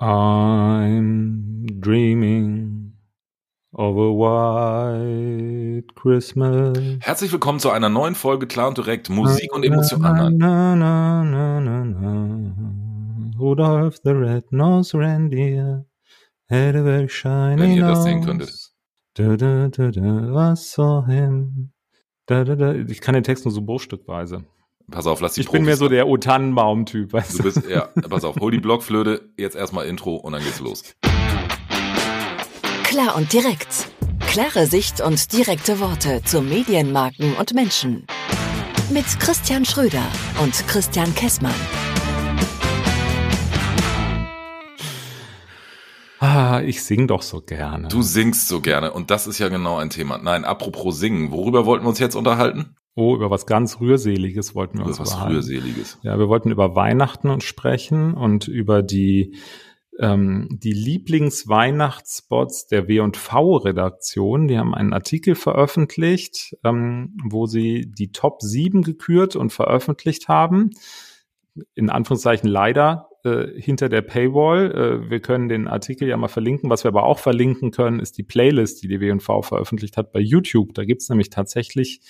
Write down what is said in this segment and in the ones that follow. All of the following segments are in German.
I'm dreaming of a white Christmas. Herzlich willkommen zu einer neuen Folge Klar und Direkt Musik und Emotionen. Na, na, na, na, na. Rudolph the Red-Nosed Reindeer had a very shiny Wenn ihr das nose. sehen könntet. Da, da, da, da, was saw him? Da, da, da. Ich kann den Text nur so bruchstückweise. Pass auf, lass die Ich bin mehr Profis so der O Tannenbaum-Typ, weißt Du du? bist, ja, pass auf, hol die Blockflöte, jetzt erstmal Intro und dann geht's los. Klar und direkt. Klare Sicht und direkte Worte zu Medienmarken und Menschen. Mit Christian Schröder und Christian Kessmann. Ah, ich sing doch so gerne. Du singst so gerne und das ist ja genau ein Thema. Nein, apropos singen, worüber wollten wir uns jetzt unterhalten? Oh, über was ganz Rührseliges wollten wir Über uns was unterhalten. Rührseliges. Ja, wir wollten über Weihnachten uns sprechen und über die, ähm, die Lieblingsweihnachtsspots der W&V-Redaktion. Die haben einen Artikel veröffentlicht, ähm, wo sie die Top 7 gekürt und veröffentlicht haben. In Anführungszeichen leider äh, hinter der Paywall. Äh, wir können den Artikel ja mal verlinken. Was wir aber auch verlinken können, ist die Playlist, die die W&V veröffentlicht hat bei YouTube. Da gibt's nämlich tatsächlich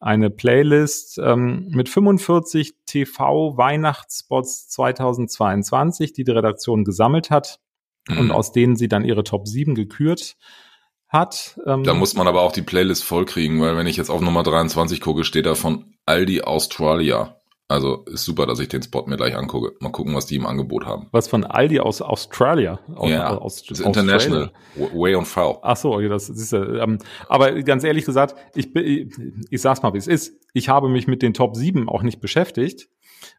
eine Playlist ähm, mit 45 TV-Weihnachtsspots 2022, die die Redaktion gesammelt hat und Mhm. aus denen sie dann ihre Top 7 gekürt hat. Ähm, Da muss man aber auch die Playlist vollkriegen, weil wenn ich jetzt auf Nummer 23 gucke, steht da von Aldi Australia. Also ist super, dass ich den Spot mir gleich angucke. Mal gucken, was die im Angebot haben. was von Aldi aus Australia. Aus, ja, aus, das ist International. Way on Foul. Ach so, okay, das ist ähm, aber ganz ehrlich gesagt, ich ich, ich sag's mal, wie es ist. Ich habe mich mit den Top 7 auch nicht beschäftigt.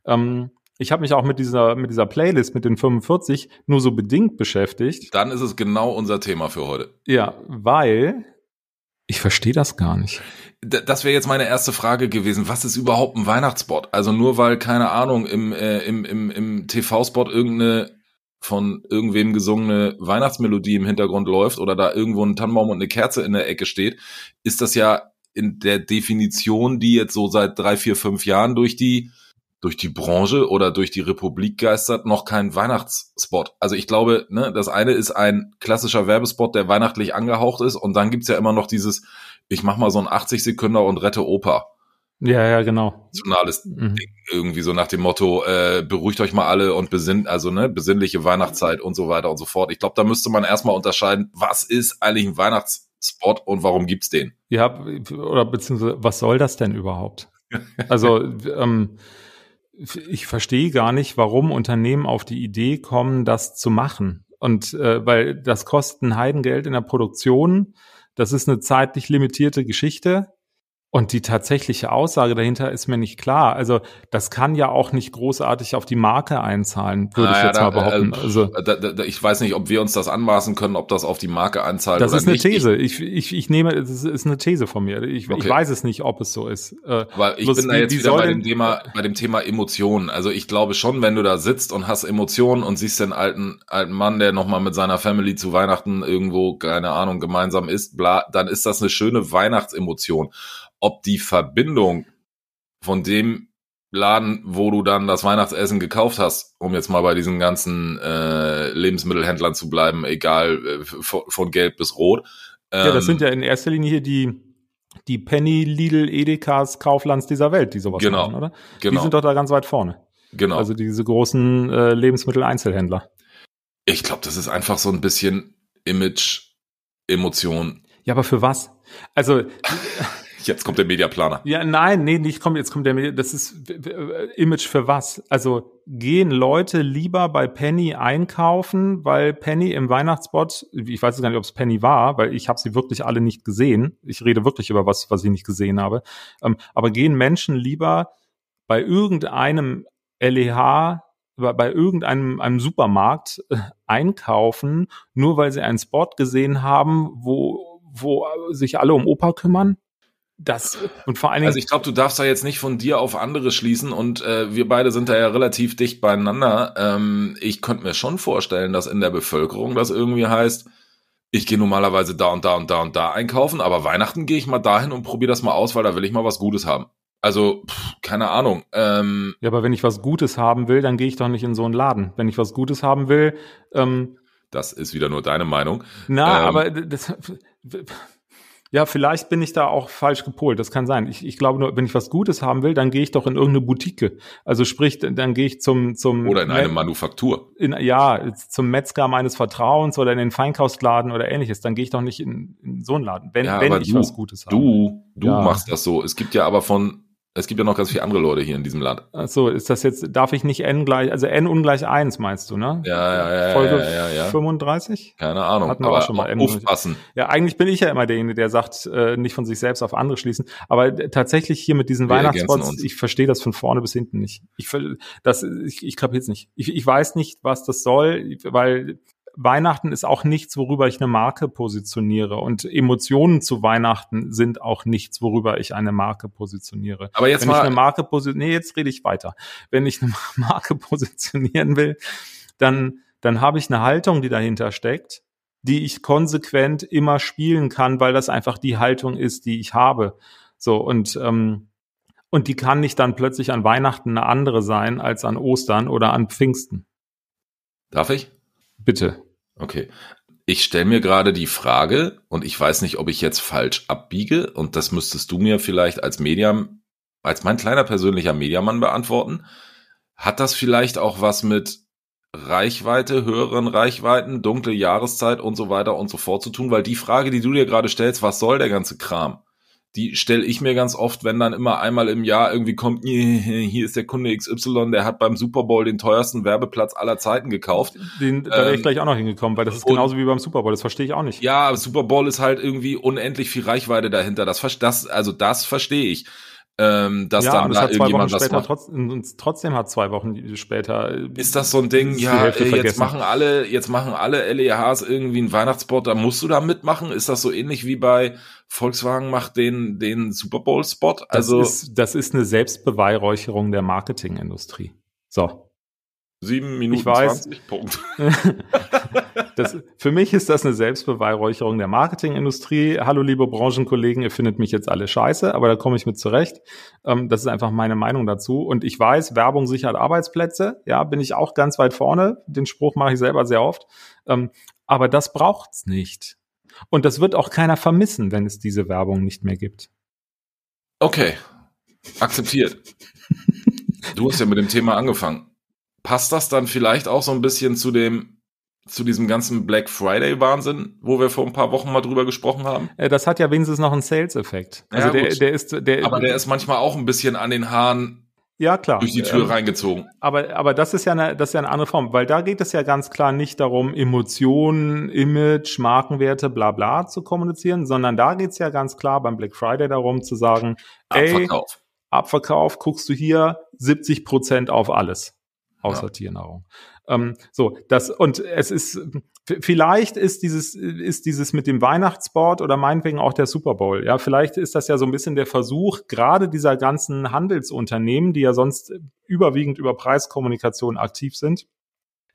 Ähm, ich habe mich auch mit dieser mit dieser Playlist mit den 45 nur so bedingt beschäftigt. Dann ist es genau unser Thema für heute. Ja, weil ich verstehe das gar nicht. Das wäre jetzt meine erste Frage gewesen. Was ist überhaupt ein Weihnachtsspot? Also nur weil, keine Ahnung, im, äh, im, im, im TV-Spot irgendeine von irgendwem gesungene Weihnachtsmelodie im Hintergrund läuft oder da irgendwo ein Tannenbaum und eine Kerze in der Ecke steht, ist das ja in der Definition, die jetzt so seit drei, vier, fünf Jahren durch die durch die Branche oder durch die Republik geistert, noch kein Weihnachtsspot. Also ich glaube, ne, das eine ist ein klassischer Werbespot, der weihnachtlich angehaucht ist und dann gibt's ja immer noch dieses, ich mach mal so einen 80 Sekunder und rette Opa. Ja, ja, genau. Nationales Mhm. Ding irgendwie so nach dem Motto, äh, beruhigt euch mal alle und besinnt, also ne, besinnliche Weihnachtszeit und so weiter und so fort. Ich glaube, da müsste man erstmal unterscheiden, was ist eigentlich ein Weihnachtsspot und warum gibt's den? Ja, oder beziehungsweise, was soll das denn überhaupt? Also, ähm, ich verstehe gar nicht, warum Unternehmen auf die Idee kommen, das zu machen. Und äh, weil das kostet ein Heidengeld in der Produktion, das ist eine zeitlich limitierte Geschichte. Und die tatsächliche Aussage dahinter ist mir nicht klar. Also das kann ja auch nicht großartig auf die Marke einzahlen, würde ich Naja, jetzt mal da, behaupten. äh, also da, da, ich weiß nicht, ob wir uns das anmaßen können, ob das auf die Marke einzahlt das oder ist eine nicht. These. Ich, ich, ich nehme, das ist eine These von mir. Ich, ich Okay. weiß es nicht, ob es so ist. Äh, Weil ich Bloß bin da jetzt wie wieder bei dem Thema, bei dem Thema Emotionen. Also ich glaube schon, wenn du da sitzt und hast Emotionen und siehst den alten, alten Mann, der nochmal mit seiner Family zu Weihnachten irgendwo, keine Ahnung, gemeinsam isst, bla, dann ist das eine schöne Weihnachtsemotion. Ob die Verbindung von dem Laden, wo du dann das Weihnachtsessen gekauft hast, um jetzt mal bei diesen ganzen äh, Lebensmittelhändlern zu bleiben, egal äh, von, von gelb bis rot. ja, das Ähm, sind ja in erster Linie hier die, die Penny, Lidl, Edekas, Kauflands dieser Welt, die sowas Genau. machen, oder? Die genau, sind doch da ganz weit vorne. genau. Also diese großen äh, Lebensmitteleinzelhändler. Ich glaube, das ist einfach so ein bisschen Image, Emotion. Ja, aber für was? Also, Jetzt kommt der Mediaplaner. ja, nein, nee, nicht kommt, jetzt kommt der, Medi- das ist äh, Image für was? Also, gehen Leute lieber bei Penny einkaufen, weil Penny im Weihnachtsspot, ich weiß gar nicht, ob es Penny war, weil ich habe sie wirklich alle nicht gesehen. Ich rede wirklich über was, was ich nicht gesehen habe. Ähm, aber gehen Menschen lieber bei irgendeinem LEH, bei, bei irgendeinem einem Supermarkt äh, einkaufen, nur weil sie einen Spot gesehen haben, wo, wo sich alle um Opa kümmern? Das und vor allen Dingen Also ich glaube, du darfst da jetzt nicht von dir auf andere schließen und äh, wir beide sind da ja relativ dicht beieinander. Ähm, ich könnte mir schon vorstellen, dass in der Bevölkerung das irgendwie heißt, ich gehe normalerweise da und da und da und da einkaufen, aber Weihnachten gehe ich mal dahin und probiere das mal aus, weil da will ich mal was Gutes haben. Also, pff, keine Ahnung. Ähm, Ja, aber wenn ich was Gutes haben will, dann gehe ich doch nicht in so einen Laden. Wenn ich was Gutes haben will, ähm, das ist wieder nur deine Meinung. na, Ähm. aber das, ja, vielleicht bin ich da auch falsch gepolt. Das kann sein. Ich, ich glaube nur, wenn ich was Gutes haben will, dann gehe ich doch in irgendeine Boutique. Also sprich, dann gehe ich zum zum Oder in eine Manufaktur. in, ja zum Metzger meines Vertrauens oder in den Feinkostladen oder ähnliches. Dann gehe ich doch nicht in, in so einen Laden, wenn Ja, wenn ich du- was Gutes habe. Du, du Ja. machst das so. Es gibt ja aber von, es gibt ja noch ganz viele andere Leute hier in diesem Land. Ach so, ist das jetzt, darf ich nicht n gleich, also n ungleich eins meinst du, ne? Ja, ja, ja, Folge ja, ja, ja. 35? Keine Ahnung. Hatten wir aber auch schon mal M- aufpassen. Ja, eigentlich bin ich ja immer derjenige, der sagt, äh, nicht von sich selbst auf andere schließen. Aber tatsächlich hier mit diesen uns. ich verstehe das von vorne bis hinten nicht. Ich, das, ich, ich kapier's nicht. Ich, ich weiß nicht, was das soll, weil Weihnachten ist auch nichts, worüber ich eine Marke positioniere. Und Emotionen zu Weihnachten sind auch nichts, worüber ich eine Marke positioniere. Aber jetzt Wenn ich eine Marke positioniere, nee, jetzt rede ich weiter. Wenn ich eine Marke positionieren will, dann, dann habe ich eine Haltung, die dahinter steckt, die ich konsequent immer spielen kann, weil das einfach die Haltung ist, die ich habe. So, und, ähm, und die kann nicht dann plötzlich an Weihnachten eine andere sein als an Ostern oder an Pfingsten. darf ich? Bitte. Okay. Ich stelle mir gerade die Frage, und ich weiß nicht, ob ich jetzt falsch abbiege, und das müsstest du mir vielleicht als Medium, als mein kleiner persönlicher Mediamann beantworten. Hat das vielleicht auch was mit Reichweite, höheren Reichweiten, dunkle Jahreszeit und so weiter und so fort zu tun? Weil die Frage, die du dir gerade stellst, was soll der ganze Kram? Die stelle ich mir ganz oft, wenn dann immer einmal im Jahr irgendwie kommt, hier ist der Kunde XY, der hat beim Super Bowl den teuersten Werbeplatz aller Zeiten gekauft. Den, da wäre ich Ähm, gleich auch noch hingekommen, weil das ist genauso wie beim Super Bowl. Das verstehe ich auch nicht. Ja, aber Super Bowl ist halt irgendwie unendlich viel Reichweite dahinter. Das, das also das verstehe ich. Ähm, dass ja, dann da hat zwei Wochen irgendjemand was macht. trotzdem, trotzdem hat zwei Wochen später. äh, Ist das so ein Ding, ja, jetzt vergessen. machen alle, jetzt machen alle LEHs irgendwie einen Weihnachtsspot, da musst du da mitmachen? Ist das so ähnlich wie bei Volkswagen macht den, den Super Bowl Spot? Das, Also ist, das ist eine Selbstbeweihräucherung der Marketingindustrie. So. Sieben Minuten ich weiß. 20, Punkt. Das, für mich ist das eine Selbstbeweihräucherung der Marketingindustrie. Hallo, liebe Branchenkollegen, ihr findet mich jetzt alle scheiße, aber da komme ich mit zurecht. Ähm, das ist einfach meine Meinung dazu. Und ich weiß, Werbung sichert Arbeitsplätze. Ja, bin ich auch ganz weit vorne. Den Spruch mache ich selber sehr oft. Ähm, aber das braucht's nicht. Und das wird auch keiner vermissen, wenn es diese Werbung nicht mehr gibt. Okay, akzeptiert. du hast ja mit dem Thema angefangen. Passt das dann vielleicht auch so ein bisschen zu dem, zu diesem ganzen Black Friday Wahnsinn, wo wir vor ein paar Wochen mal drüber gesprochen haben? Äh, Das hat ja wenigstens noch einen Sales-Effekt. Also Ja, der, der ist, der, Aber der ist manchmal auch ein bisschen an den Haaren ja klar. durch die Tür Ähm, reingezogen. Aber, aber das ist ja eine, das ist ja eine andere Form, weil da geht es ja ganz klar nicht darum, Emotionen, Image, Markenwerte, bla bla zu kommunizieren, sondern da geht es ja ganz klar beim Black Friday darum zu sagen, ey, Abverkauf. Abverkauf, guckst du hier 70 Prozent auf alles, außer Ja. Tiernahrung. Ähm, so, das, und es ist, vielleicht ist dieses, ist dieses mit dem Weihnachtssport oder meinetwegen auch der Super Bowl. Ja, vielleicht ist das ja so ein bisschen der Versuch, gerade dieser ganzen Handelsunternehmen, die ja sonst überwiegend über Preiskommunikation aktiv sind.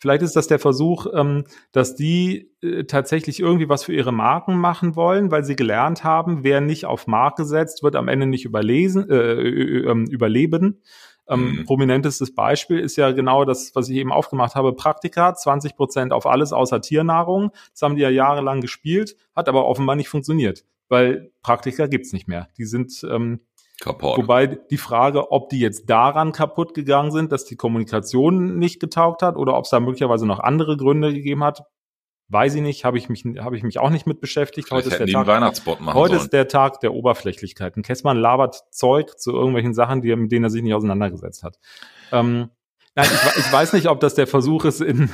Vielleicht ist das der Versuch, ähm, dass die äh, tatsächlich irgendwie was für ihre Marken machen wollen, weil sie gelernt haben, wer nicht auf Marke setzt, wird am Ende nicht überlesen, äh, äh, äh, überleben. Ähm, Mhm. Prominentestes Beispiel ist ja genau das, was ich eben aufgemacht habe. Praktika, 20 Prozent auf alles außer Tiernahrung. Das haben die ja jahrelang gespielt, hat aber offenbar nicht funktioniert, weil Praktika gibt's nicht mehr. Die sind ähm, Kaputt. Wobei die Frage, ob die jetzt daran kaputt gegangen sind, dass die Kommunikation nicht getaugt hat oder ob es da möglicherweise noch andere Gründe gegeben hat, weiß ich nicht, habe ich mich, habe ich mich auch nicht mit beschäftigt. Vielleicht Heute ist der Tag, heute sollen. ist der Tag der Oberflächlichkeiten. Kessmann labert Zeug zu irgendwelchen Sachen, die, mit denen er sich nicht auseinandergesetzt hat. Ähm, nein, ich, ich weiß nicht, ob das der Versuch ist, in,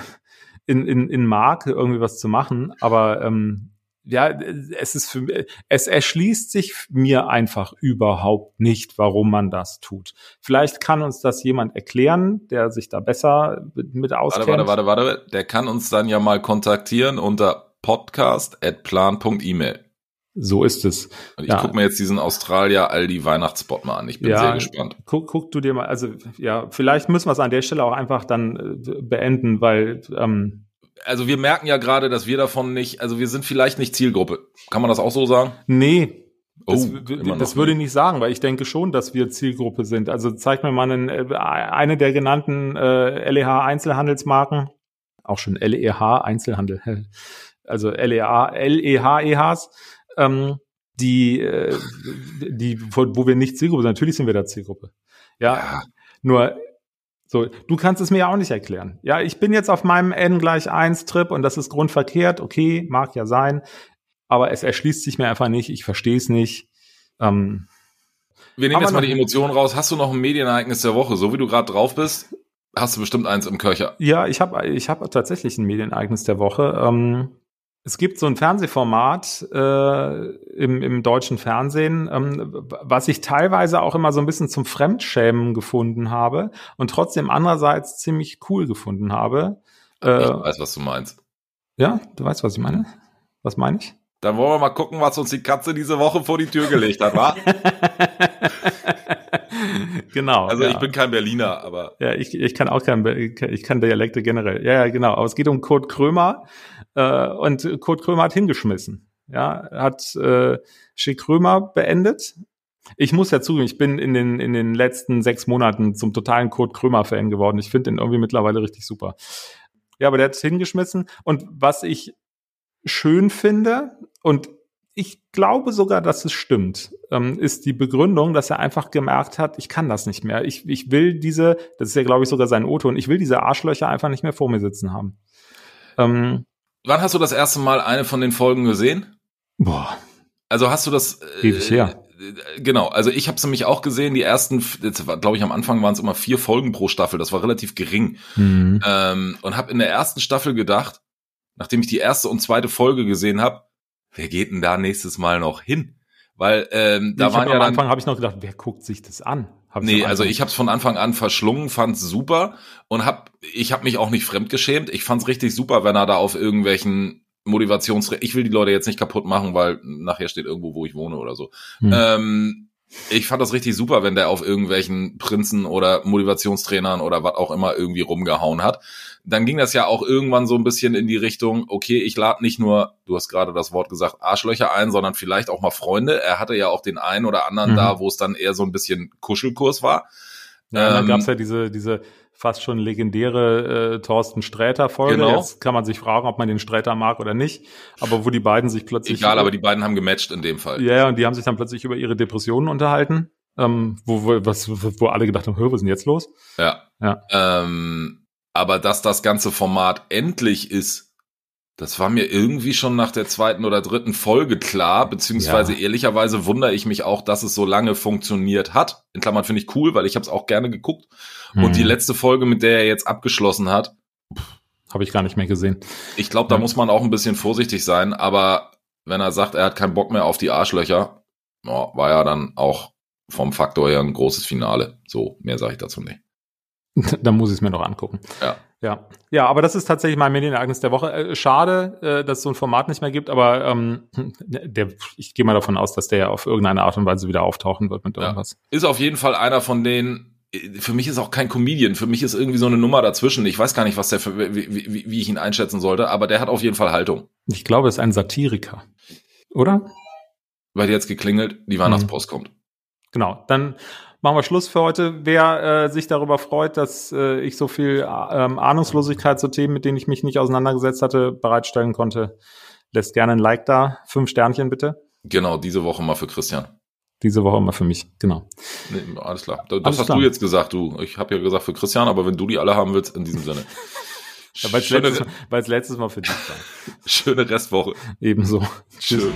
in, in, in Marke irgendwie was zu machen, aber ähm, ja, es ist für es erschließt sich mir einfach überhaupt nicht, warum man das tut. Vielleicht kann uns das jemand erklären, der sich da besser mit, auskennt. Warte, warte, warte, warte. Der kann uns dann ja mal kontaktieren unter podcast.plan.email. So ist es. Ich Ja. gucke mir jetzt diesen Australia Aldi Weihnachtsspot mal an. Ich bin Ja. sehr gespannt. Guck, guck du dir mal, also ja, vielleicht müssen wir es an der Stelle auch einfach dann äh, beenden, weil ähm, Also wir merken ja gerade, dass wir davon nicht, also wir sind vielleicht nicht Zielgruppe. Kann man das auch so sagen? nee, Das, oh, das würde ich nicht sagen, weil ich denke schon, dass wir Zielgruppe sind. Also zeig mir mal einen, äh, eine der genannten äh, LEH Einzelhandelsmarken, auch schon LEH Einzelhandel, also LEH, LEH EHs, ähm, die, äh, die, wo wir nicht Zielgruppe sind. Natürlich sind wir da Zielgruppe. Ja, ja. nur so, du kannst es mir ja auch nicht erklären. Ja, ich bin jetzt auf meinem N gleich eins Trip und das ist grundverkehrt. Okay, mag ja sein aber es erschließt sich mir einfach nicht. Ich verstehe es nicht. Ähm, wir nehmen jetzt mal die Emotionen raus. Hast du noch ein Medienereignis der Woche? So wie du gerade drauf bist, hast du bestimmt eins im Köcher. Ja, ich habe ich hab tatsächlich ein Medienereignis der Woche. Ähm, es gibt so ein Fernsehformat äh, im, im deutschen Fernsehen, ähm, was ich teilweise auch immer so ein bisschen zum Fremdschämen gefunden habe und trotzdem andererseits ziemlich cool gefunden habe. Äh, ich weiß, was du meinst. Ja, du weißt, was ich meine? Was meine ich? Dann wollen wir mal gucken, was uns die Katze diese Woche vor die Tür gelegt hat, wa? genau. Also ja. ich bin kein Berliner, aber. Ja, ich, ich kann auch kein, ich kann Dialekte generell. Ja, ja, genau. Aber es geht um Kurt Krömer äh, und Kurt Krömer hat hingeschmissen. Ja, hat äh, Schick Krömer beendet. Ich muss ja zugeben, ich bin in den, in den letzten sechs Monaten zum totalen Kurt Krömer-Fan geworden. Ich finde den irgendwie mittlerweile richtig super. Ja, aber der hat hingeschmissen. Und was ich schön finde und ich glaube sogar, dass es stimmt, ähm, ist die Begründung, dass er einfach gemerkt hat, ich kann das nicht mehr. Ich, ich will diese, das ist ja, glaube ich, sogar sein Otto, und ich will diese Arschlöcher einfach nicht mehr vor mir sitzen haben. Ähm, Wann hast du das erste Mal eine von den Folgen gesehen? Boah. Also hast du das. Äh, Ewig her. Äh, genau, also ich habe es nämlich auch gesehen, die ersten, glaube ich, am Anfang waren es immer vier Folgen pro Staffel, das war relativ gering. Mhm. Ähm, und habe in der ersten Staffel gedacht, nachdem ich die erste und zweite Folge gesehen habe, wer geht denn da nächstes Mal noch hin? Weil ähm, da ich waren ja am Anfang habe ich noch gedacht, wer guckt sich das an? Hab nee, also ich habe es von Anfang an verschlungen, fand's super und hab ich habe mich auch nicht fremdgeschämt. Ich fand's richtig super, wenn er da auf irgendwelchen Motivations ich will die Leute jetzt nicht kaputt machen, weil nachher steht irgendwo, wo ich wohne oder so. Hm. Ähm, ich fand das richtig super, wenn der auf irgendwelchen Prinzen oder Motivationstrainern oder was auch immer irgendwie rumgehauen hat. Dann ging das ja auch irgendwann so ein bisschen in die Richtung, okay, ich lade nicht nur, du hast gerade das Wort gesagt, Arschlöcher ein, sondern vielleicht auch mal Freunde. Er hatte ja auch den einen oder anderen mhm. da, wo es dann eher so ein bisschen Kuschelkurs war. Ja, ähm, dann gab's ja diese, diese fast schon legendäre äh, Thorsten Sträter-Folge. Genau. Jetzt kann man sich fragen, ob man den Sträter mag oder nicht. Aber wo die beiden sich plötzlich. Egal, aber die beiden haben gematcht in dem Fall. Ja, und die haben sich dann plötzlich über ihre Depressionen unterhalten. Ähm, wo, wo, was, wo alle gedacht haben, was ist denn jetzt los? Ja. ja. Ähm, aber dass das ganze Format endlich ist, das war mir irgendwie schon nach der zweiten oder dritten Folge klar, beziehungsweise ja. ehrlicherweise wundere ich mich auch, dass es so lange funktioniert hat. In Klammern finde ich cool, weil ich habe es auch gerne geguckt. Hm. Und die mhm. letzte Folge, mit der er jetzt abgeschlossen hat, habe ich gar nicht mehr gesehen. Ich glaube, da ja. muss man auch ein bisschen vorsichtig sein, aber wenn er sagt, er hat keinen Bock mehr auf die Arschlöcher, oh, war ja dann auch vom Faktor her ein großes Finale. So, mehr sage ich dazu nicht. dann muss ich es mir noch angucken. Ja. Ja, ja, aber das ist tatsächlich mein Medienereignis der Woche. Äh, schade, äh, dass es so ein Format nicht mehr gibt, aber ähm, der, ich gehe mal davon aus, dass der auf irgendeine Art und Weise wieder auftauchen wird mit irgendwas. Ja. Ist auf jeden Fall einer von denen. Für mich ist auch kein Comedian. Für mich ist irgendwie so eine Nummer dazwischen. Ich weiß gar nicht, was der für, wie, wie, wie ich ihn einschätzen sollte, aber der hat auf jeden Fall Haltung. Ich glaube, es ist ein Satiriker, oder? Weil jetzt geklingelt, die Weihnachtspost mhm. kommt. Genau, dann machen wir Schluss für heute. Wer äh, sich darüber freut, dass äh, ich so viel ähm, Ahnungslosigkeit zu Themen, mit denen ich mich nicht auseinandergesetzt hatte, bereitstellen konnte, lässt gerne ein Like da. Fünf Sternchen bitte. Genau, diese Woche mal für Christian. Diese Woche mal für mich, genau. Nee, alles klar. Das alles hast klar. du jetzt gesagt, du. Ich habe ja gesagt für Christian, aber wenn du die alle haben willst, in diesem Sinne. ja, weil es letztes, letztes, Mal für dich war. Schöne Restwoche. Ebenso. Schön.